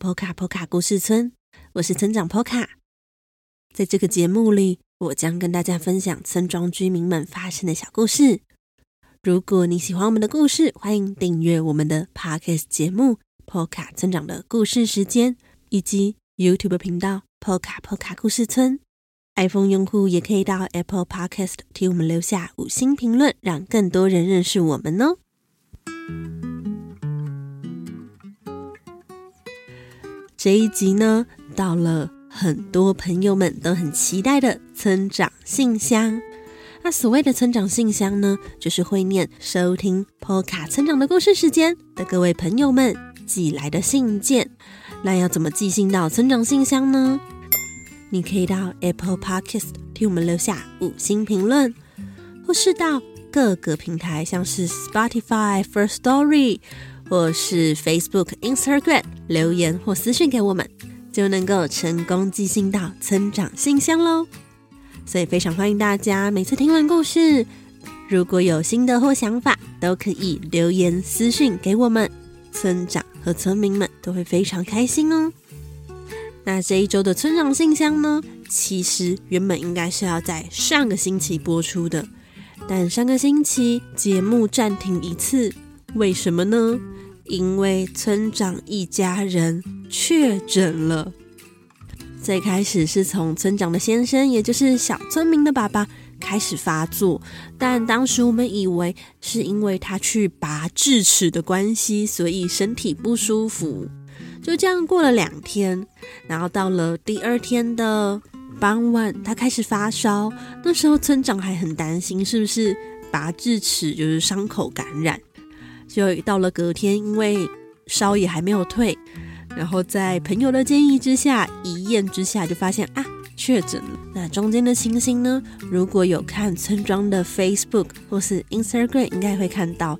大家好，欢迎来到波卡波卡故事村，我是村长波卡。在这个节目里，我将跟大家分享村庄居民们发生的小故事。如果你喜欢我们的故事，欢迎订阅我们的 Podcast 节目《波卡村长的故事时间》，以及 YouTube 频道《波卡波卡故事村》。iPhone 用户也可以到 Apple Podcast 替我们留下五星评论，让更多人认识我们哦。这一集呢，到了很多朋友们都很期待的村长信箱。那所谓的村长信箱呢，就是会念收听波卡村长的故事时间的各位朋友们寄来的信件。那要怎么寄信到村长信箱呢？你可以到 Apple Podcast 替我们留下五星评论，或是到各个平台，像是 Spotify、First Story。或是 Facebook、Instagram 留言或私讯给我们，就能够成功寄信到村长信箱喽。所以非常欢迎大家，每次听完故事，如果有心得或想法，都可以留言私讯给我们，村长和村民们都会非常开心哦。那这一周的村长信箱呢，其实原本应该是要在上个星期播出的，但上个星期节目暂停一次，为什么呢？因为村长一家人确诊了，最开始是从村长的先生，也就是小村民的爸爸开始发作，但当时我们以为是因为他去拔智齿的关系，所以身体不舒服。就这样过了两天，然后到了第二天的傍晚，他开始发烧。那时候村长还很担心，是不是拔智齿就是伤口感染。就到了隔天，因为烧也还没有退，然后在朋友的建议之下，一验之下就发现啊，确诊了。那中间的情形呢？如果有看村庄的 Facebook 或是 Instagram，应该会看到，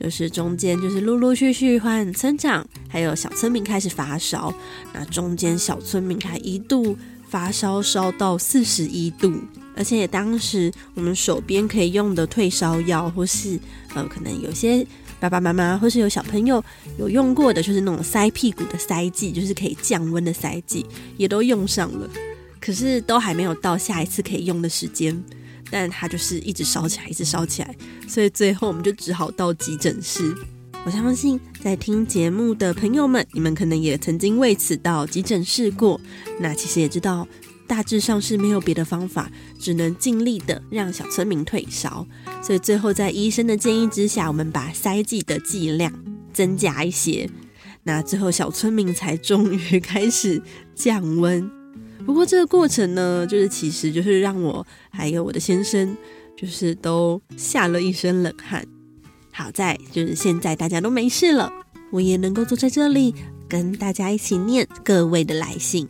就是中间就是陆陆续续换村长，还有小村民开始发烧。那中间小村民还一度发烧烧到四十一度，而且当时我们手边可以用的退烧药，或是呃，可能有些。爸爸妈妈或是有小朋友有用过的，就是那种塞屁股的塞剂，就是可以降温的塞剂，也都用上了。可是都还没有到下一次可以用的时间，但它就是一直烧起来，一直烧起来，所以最后我们就只好到急诊室。我相信在听节目的朋友们，你们可能也曾经为此到急诊室过，那其实也知道。大致上是没有别的方法，只能尽力的让小村民退烧。所以最后在医生的建议之下，我们把塞剂的剂量增加一些。那最后小村民才终于 开始降温。不过这个过程呢，就是其实就是让我还有我的先生，就是都吓了一身冷汗。好在就是现在大家都没事了，我也能够坐在这里跟大家一起念各位的来信。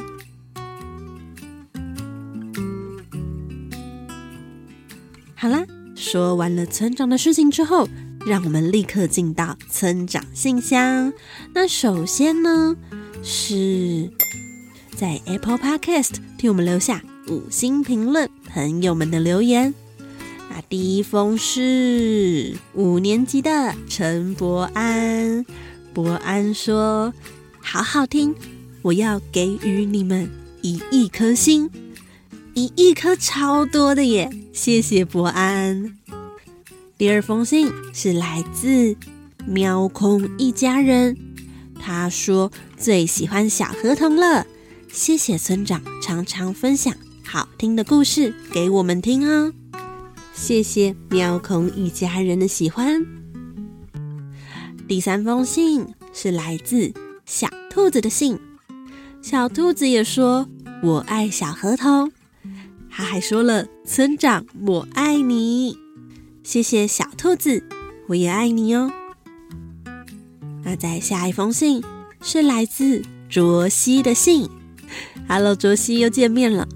好啦，说完了村长的事情之后，让我们立刻进到村长信箱。那首先呢，是在 Apple Podcast 替我们留下五星评论朋友们的留言。那第一封是五年级的陈博安，博安说：“好好听，我要给予你们一亿颗星。”一亿颗超多的耶！谢谢伯安。第二封信是来自喵空一家人，他说最喜欢小河童了。谢谢村长常常分享好听的故事给我们听哦。谢谢喵空一家人的喜欢。第三封信是来自小兔子的信，小兔子也说我爱小河童。他还说了：“村长，我爱你。”谢谢小兔子，我也爱你哦。那在下一封信是来自卓西的信。Hello，卓西又见面了。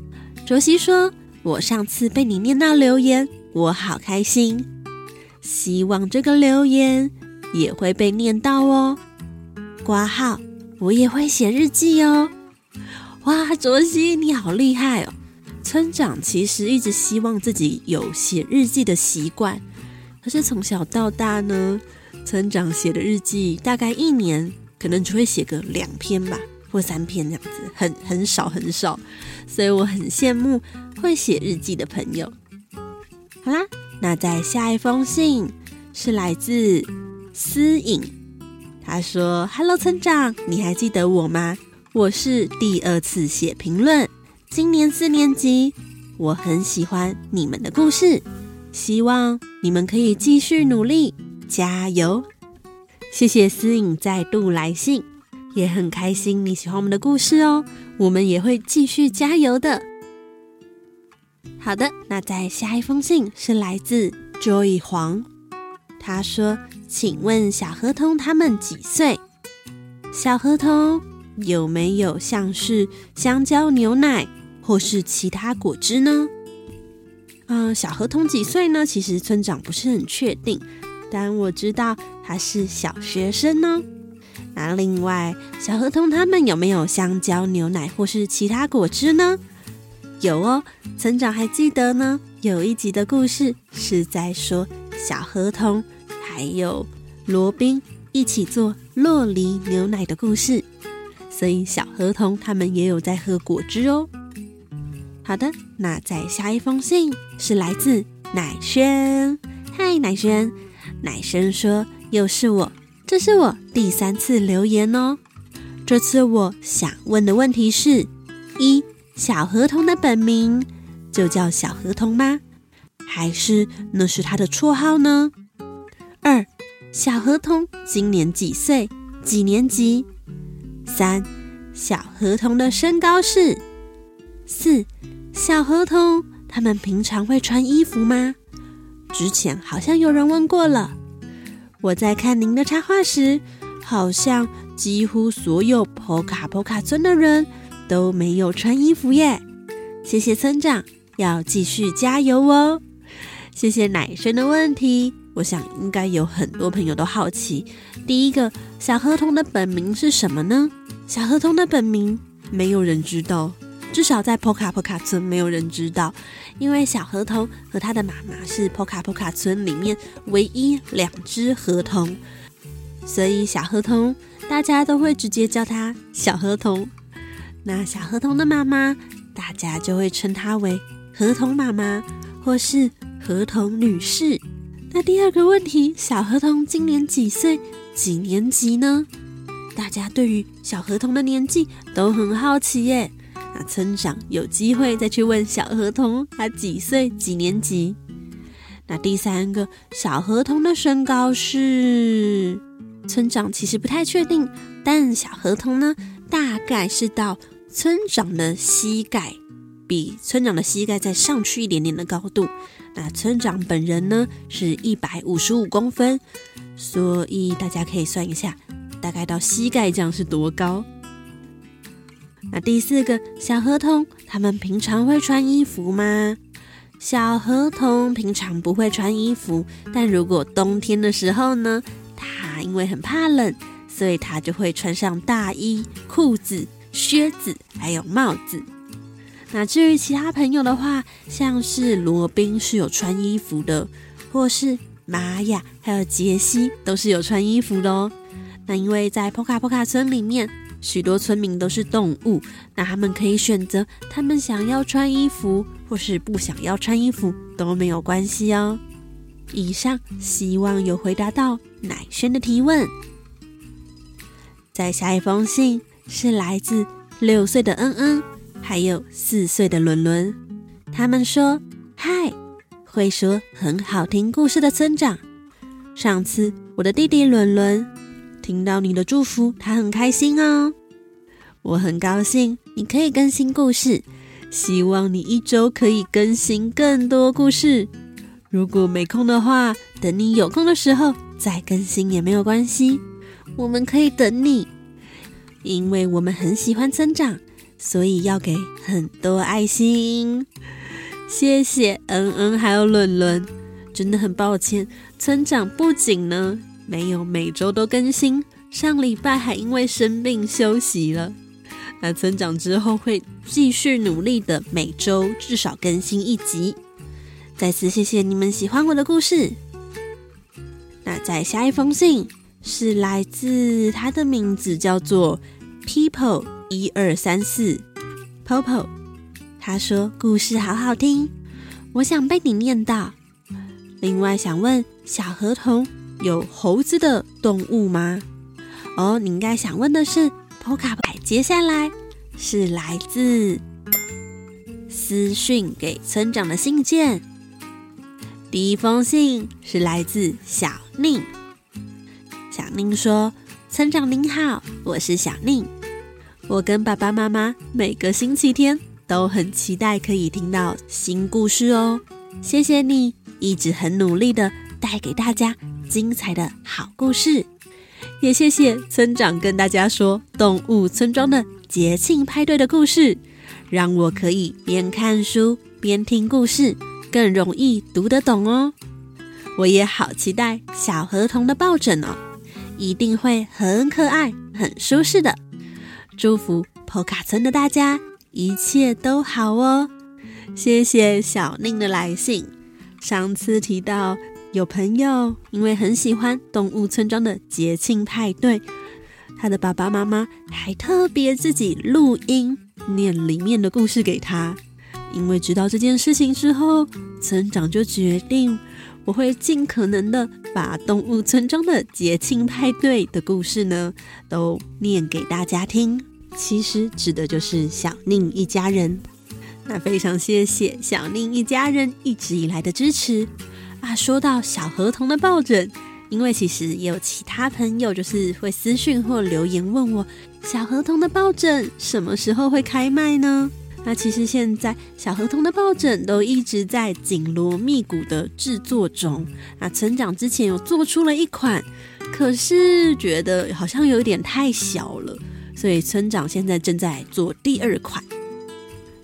卓西说：“我上次被你念到留言，我好开心。希望这个留言也会被念到哦。”括号，我也会写日记哦。哇，卓西你好厉害哦！村长其实一直希望自己有写日记的习惯，可是从小到大呢，村长写的日记大概一年可能只会写个两篇吧，或三篇这样子，很很少很少。所以我很羡慕会写日记的朋友。好啦，那在下一封信是来自思颖，他说：“Hello，村长，你还记得我吗？我是第二次写评论，今年四年级，我很喜欢你们的故事，希望你们可以继续努力，加油。”谢谢思颖再度来信，也很开心你喜欢我们的故事哦，我们也会继续加油的。好的，那在下一封信是来自 Joy 黄，他说：“请问小河童他们几岁？小河童有没有像是香蕉牛奶或是其他果汁呢？”嗯、小河童几岁呢？其实村长不是很确定。但我知道他是小学生呢。那另外，小河童他们有没有香蕉牛奶或是其他果汁呢？有哦，村长还记得呢。有一集的故事是在说小河童还有罗宾一起做洛梨牛奶的故事，所以小河童他们也有在喝果汁哦。好的，那再下一封信是来自乃轩。嗨，乃轩。乃轩说：“又是我，这是我第三次留言哦。这次我想问的问题是：一，小河童的本名就叫小河童吗？还是那是他的绰号呢？二，小河童今年几岁？几年级？三，小河童的身高是？四，小河童他们平常会穿衣服吗？”之前好像有人问过了，我在看您的插画时，好像几乎所有波卡波卡村的人都没有穿衣服耶。谢谢村长，要继续加油哦。谢谢奶生的问题，我想应该有很多朋友都好奇，第一个小河童的本名是什么呢？小河童的本名没有人知道。至少在波卡波卡村没有人知道，因为小河童和他的妈妈是波卡波卡村里面唯一两只河童，所以小河童大家都会直接叫他小河童。那小河童的妈妈，大家就会称她为河童妈妈或是河童女士。那第二个问题，小河童今年几岁？几年级呢？大家对于小河童的年纪都很好奇耶。那村长有机会再去问小河童，他几岁几年级？那第三个小河童的身高是？村长其实不太确定，但小河童呢，大概是到村长的膝盖，比村长的膝盖再上去一点点的高度。那村长本人呢，是一百五十五公分，所以大家可以算一下，大概到膝盖这样是多高？那第四个小河童，他们平常会穿衣服吗？小河童平常不会穿衣服，但如果冬天的时候呢，他因为很怕冷，所以他就会穿上大衣、裤子、靴子，还有帽子。那至于其他朋友的话，像是罗宾是有穿衣服的，或是玛雅还有杰西都是有穿衣服的哦。那因为在波卡波卡村里面。许多村民都是动物，那他们可以选择他们想要穿衣服，或是不想要穿衣服都没有关系哦。以上希望有回答到乃轩的提问。再下一封信是来自六岁的恩恩，还有四岁的伦伦。他们说：“嗨，会说很好听故事的村长。上次我的弟弟伦伦。”听到你的祝福，他很开心哦。我很高兴你可以更新故事，希望你一周可以更新更多故事。如果没空的话，等你有空的时候再更新也没有关系。我们可以等你，因为我们很喜欢村长，所以要给很多爱心。谢谢恩恩还有伦伦，真的很抱歉，村长不仅呢。没有每周都更新，上礼拜还因为生病休息了。那村长之后会继续努力的，每周至少更新一集。再次谢谢你们喜欢我的故事。那再下一封信是来自他的名字叫做 People 一二三四 Popo。他说故事好好听，我想被你念到。另外想问小河童，有猴子的动物吗？哦，你应该想问的是 Poca。接下来是来自私讯给村长的信件。第一封信是来自小宁。小宁说：“村长您好，我是小宁。我跟爸爸妈妈每个星期天都很期待可以听到新故事哦。谢谢你一直很努力的带给大家精彩的好故事，也谢谢村长跟大家说动物村庄的节庆派对的故事，让我可以边看书边听故事。”更容易读得懂哦！我也好期待小河童的抱枕哦，一定会很可爱、很舒适的。祝福波卡村的大家一切都好哦！谢谢小宁的来信。上次提到有朋友因为很喜欢动物村庄的节庆派对，他的爸爸妈妈还特别自己录音念里面的故事给他。因为知道这件事情之后，村长就决定，我会尽可能的把动物村庄的节庆派对的故事呢，都念给大家听。其实指的就是小宁一家人。那非常谢谢小宁一家人一直以来的支持啊！说到小河童的抱枕，因为其实也有其他朋友就是会私讯或留言问我，小河童的抱枕什么时候会开卖呢？那其实现在小河童的抱枕都一直在紧锣密鼓的制作中。那村长之前有做出了一款，可是觉得好像有点太小了，所以村长现在正在做第二款。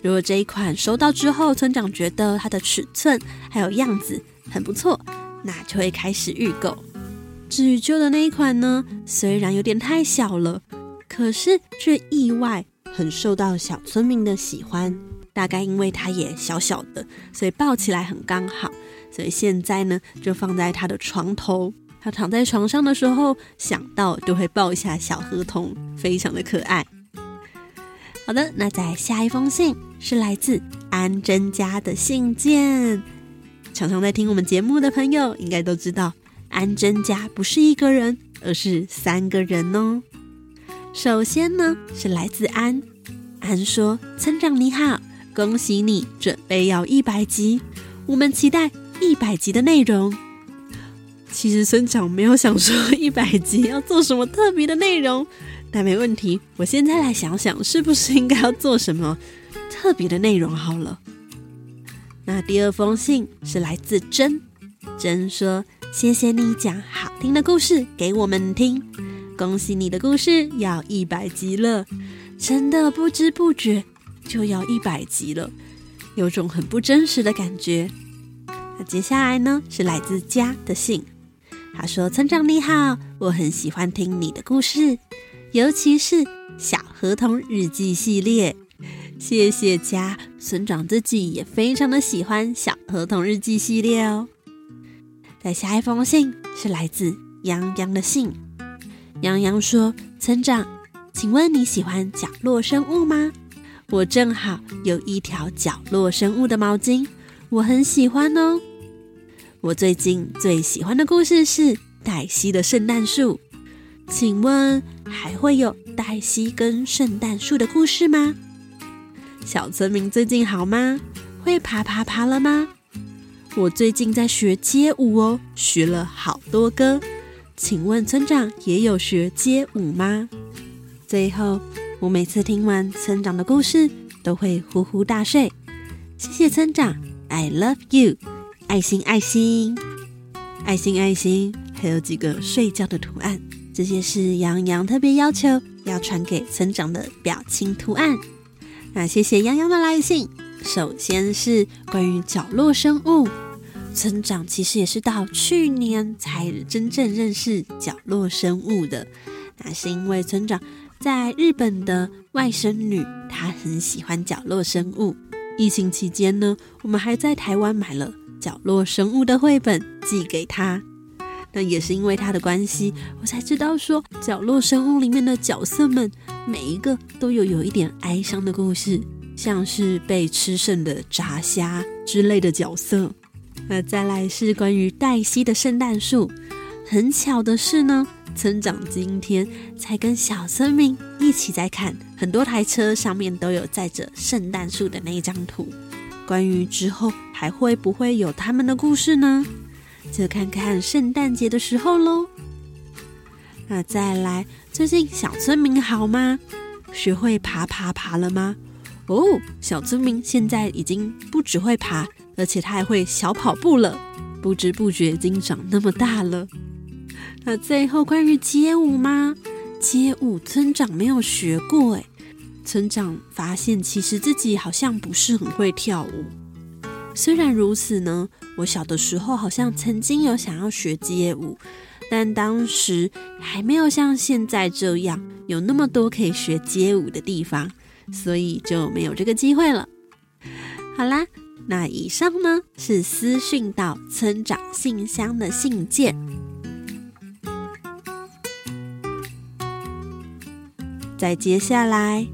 如果这一款收到之后，村长觉得它的尺寸还有样子很不错，那就会开始预购。至于旧的那一款呢，虽然有点太小了，可是却意外。很受到小村民的喜欢，大概因为它也小小的，所以抱起来很刚好。所以现在呢，就放在他的床头。他躺在床上的时候，想到就会抱一下小河童，非常的可爱。好的，那在下一封信是来自安珍家的信件。常常在听我们节目的朋友应该都知道，安珍家不是一个人，而是三个人哦。首先呢，是来自安。安说：“村长你好，恭喜你准备要一百集，我们期待一百集的内容。”其实村长没有想说一百集要做什么特别的内容，但没问题，我现在来想想，是不是应该要做什么特别的内容好了。那第二封信是来自珍，珍说：“谢谢你讲好听的故事给我们听。”恭喜你的故事要一百集了，真的不知不觉就要一百集了，有种很不真实的感觉。那接下来呢，是来自家的信，他说：“村长你好，我很喜欢听你的故事，尤其是小河童日记系列。谢谢家，村长自己也非常的喜欢小河童日记系列哦。”再下一封信是来自洋洋的信。洋洋说：“村长，请问你喜欢角落生物吗？我正好有一条角落生物的毛巾，我很喜欢哦。我最近最喜欢的故事是黛西的圣诞树，请问还会有黛西跟圣诞树的故事吗？小村民最近好吗？会爬爬爬了吗？我最近在学街舞哦，学了好多歌。”请问村长也有学街舞吗？最后，我每次听完村长的故事都会呼呼大睡。谢谢村长，I love you，爱心爱心，爱心爱心，还有几个睡觉的图案，这些是洋洋特别要求要传给村长的表情图案。那谢谢洋洋的来信，首先是关于角落生物。村长其实也是到去年才真正认识角落生物的，那是因为村长在日本的外甥女，她很喜欢角落生物。疫情期间呢，我们还在台湾买了角落生物的绘本寄给她。那也是因为他的关系，我才知道说角落生物里面的角色们每一个都有有一点哀伤的故事，像是被吃剩的炸虾之类的角色。那再来是关于黛西的圣诞树，很巧的是呢，村长今天才跟小村民一起在看，很多台车上面都有载着圣诞树的那一张图。关于之后还会不会有他们的故事呢？就看看圣诞节的时候喽。那再来，最近小村民好吗？学会爬爬爬了吗？哦，小村民现在已经不只会爬，而且他还会小跑步了。不知不觉已经长那么大了。那最后关于街舞吗？街舞村长没有学过诶。村长发现其实自己好像不是很会跳舞。虽然如此呢，我小的时候好像曾经有想要学街舞，但当时还没有像现在这样有那么多可以学街舞的地方，所以就没有这个机会了。好啦，那以上呢是私讯到村长信箱的信件，再接下来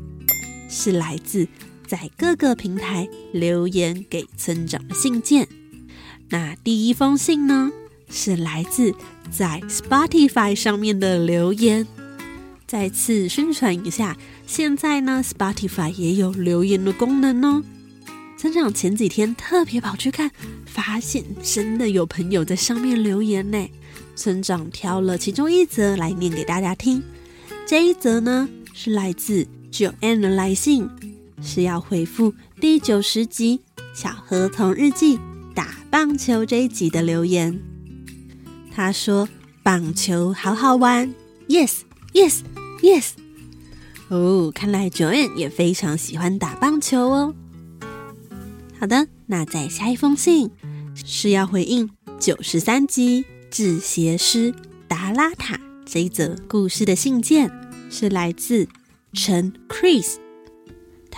是来自。在各个平台留言给村长的信件。那第一封信呢，是来自在 Spotify 上面的留言。再次宣传一下，现在呢，Spotify 也有留言的功能哦。村长前几天特别跑去看，发现真的有朋友在上面留言呢。村长挑了其中一则来念给大家听。这一则呢，是来自 Joanne 的来信。是要回复第九十集《小河童日记》打棒球这一集的留言。他说：“棒球好好玩，Yes，Yes，Yes。”哦，看来 Joanne 也非常喜欢打棒球哦。好的，那再下一封信是要回应九十三集《制鞋师达拉塔》这一则故事的信件，是来自陈 Chris。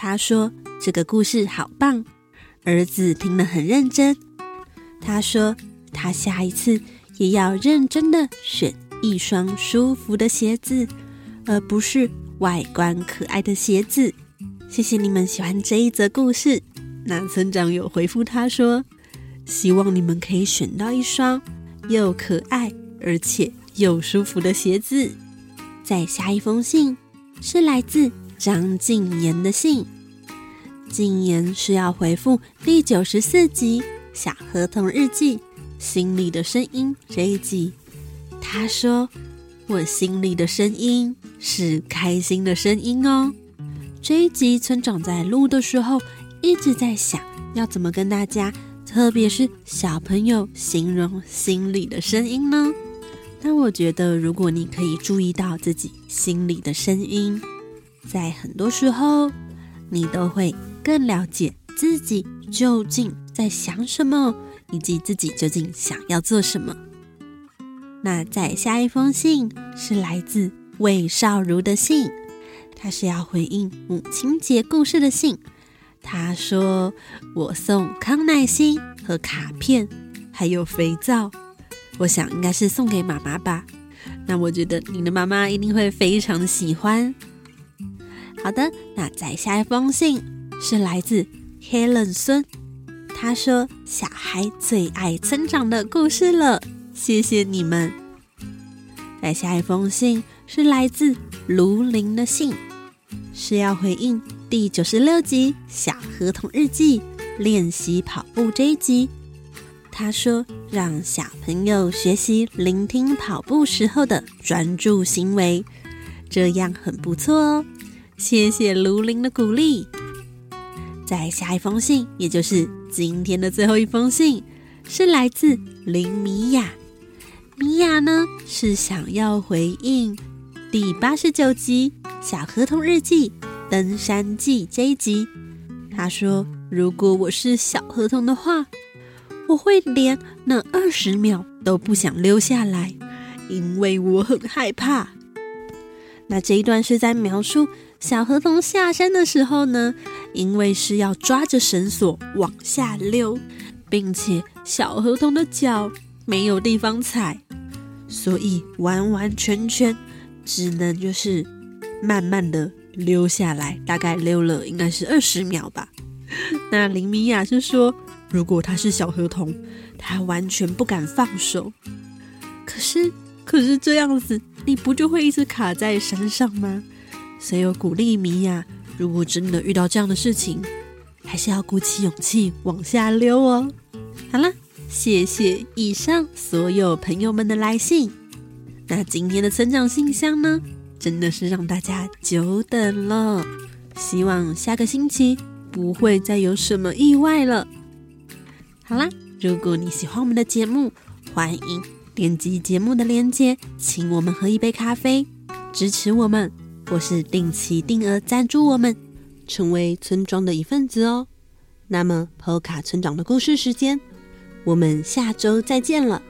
他说：“这个故事好棒，儿子听得很认真。他说他下一次也要认真的选一双舒服的鞋子，而不是外观可爱的鞋子。谢谢你们喜欢这一则故事。那村长有回复他说，希望你们可以选到一双又可爱而且又舒服的鞋子。再下一封信是来自。”张静妍的信，静言是要回复第九十四集《小河童日记》心里的声音这一集。他说：“我心里的声音是开心的声音哦。”这一集村长在录的时候一直在想要怎么跟大家，特别是小朋友形容心里的声音呢？但我觉得，如果你可以注意到自己心里的声音。在很多时候，你都会更了解自己究竟在想什么，以及自己究竟想要做什么。那再下一封信是来自魏少如的信，他是要回应母亲节故事的信。他说：“我送康乃馨和卡片，还有肥皂，我想应该是送给妈妈吧。那我觉得你的妈妈一定会非常喜欢。”好的，那再下一封信是来自 Helen 孙，他说：“小孩最爱村长的故事了，谢谢你们。”再下一封信是来自卢林的信，是要回应第九十六集《小河童日记》练习跑步这一集。他说：“让小朋友学习聆听跑步时候的专注行为，这样很不错哦。”谢谢卢林的鼓励。在下一封信，也就是今天的最后一封信，是来自林米雅。米雅呢，是想要回应第八十九集《小河童日记》登山记这一集。他说：“如果我是小河童的话，我会连那二十秒都不想留下来，因为我很害怕。”那这一段是在描述。小河童下山的时候呢，因为是要抓着绳索往下溜，并且小河童的脚没有地方踩，所以完完全全只能就是慢慢的溜下来，大概溜了应该是二十秒吧。那林米娅是说，如果他是小河童，他完全不敢放手。可是，可是这样子，你不就会一直卡在山上吗？所以我鼓励米娅，如果真的遇到这样的事情，还是要鼓起勇气往下溜哦。好了，谢谢以上所有朋友们的来信。那今天的村长信箱呢，真的是让大家久等了。希望下个星期不会再有什么意外了。好啦，如果你喜欢我们的节目，欢迎点击节目的链接，请我们喝一杯咖啡，支持我们，或是定期定额赞助我们，成为村庄的一份子哦。那么，波卡村长的故事时间。我们下周再见了。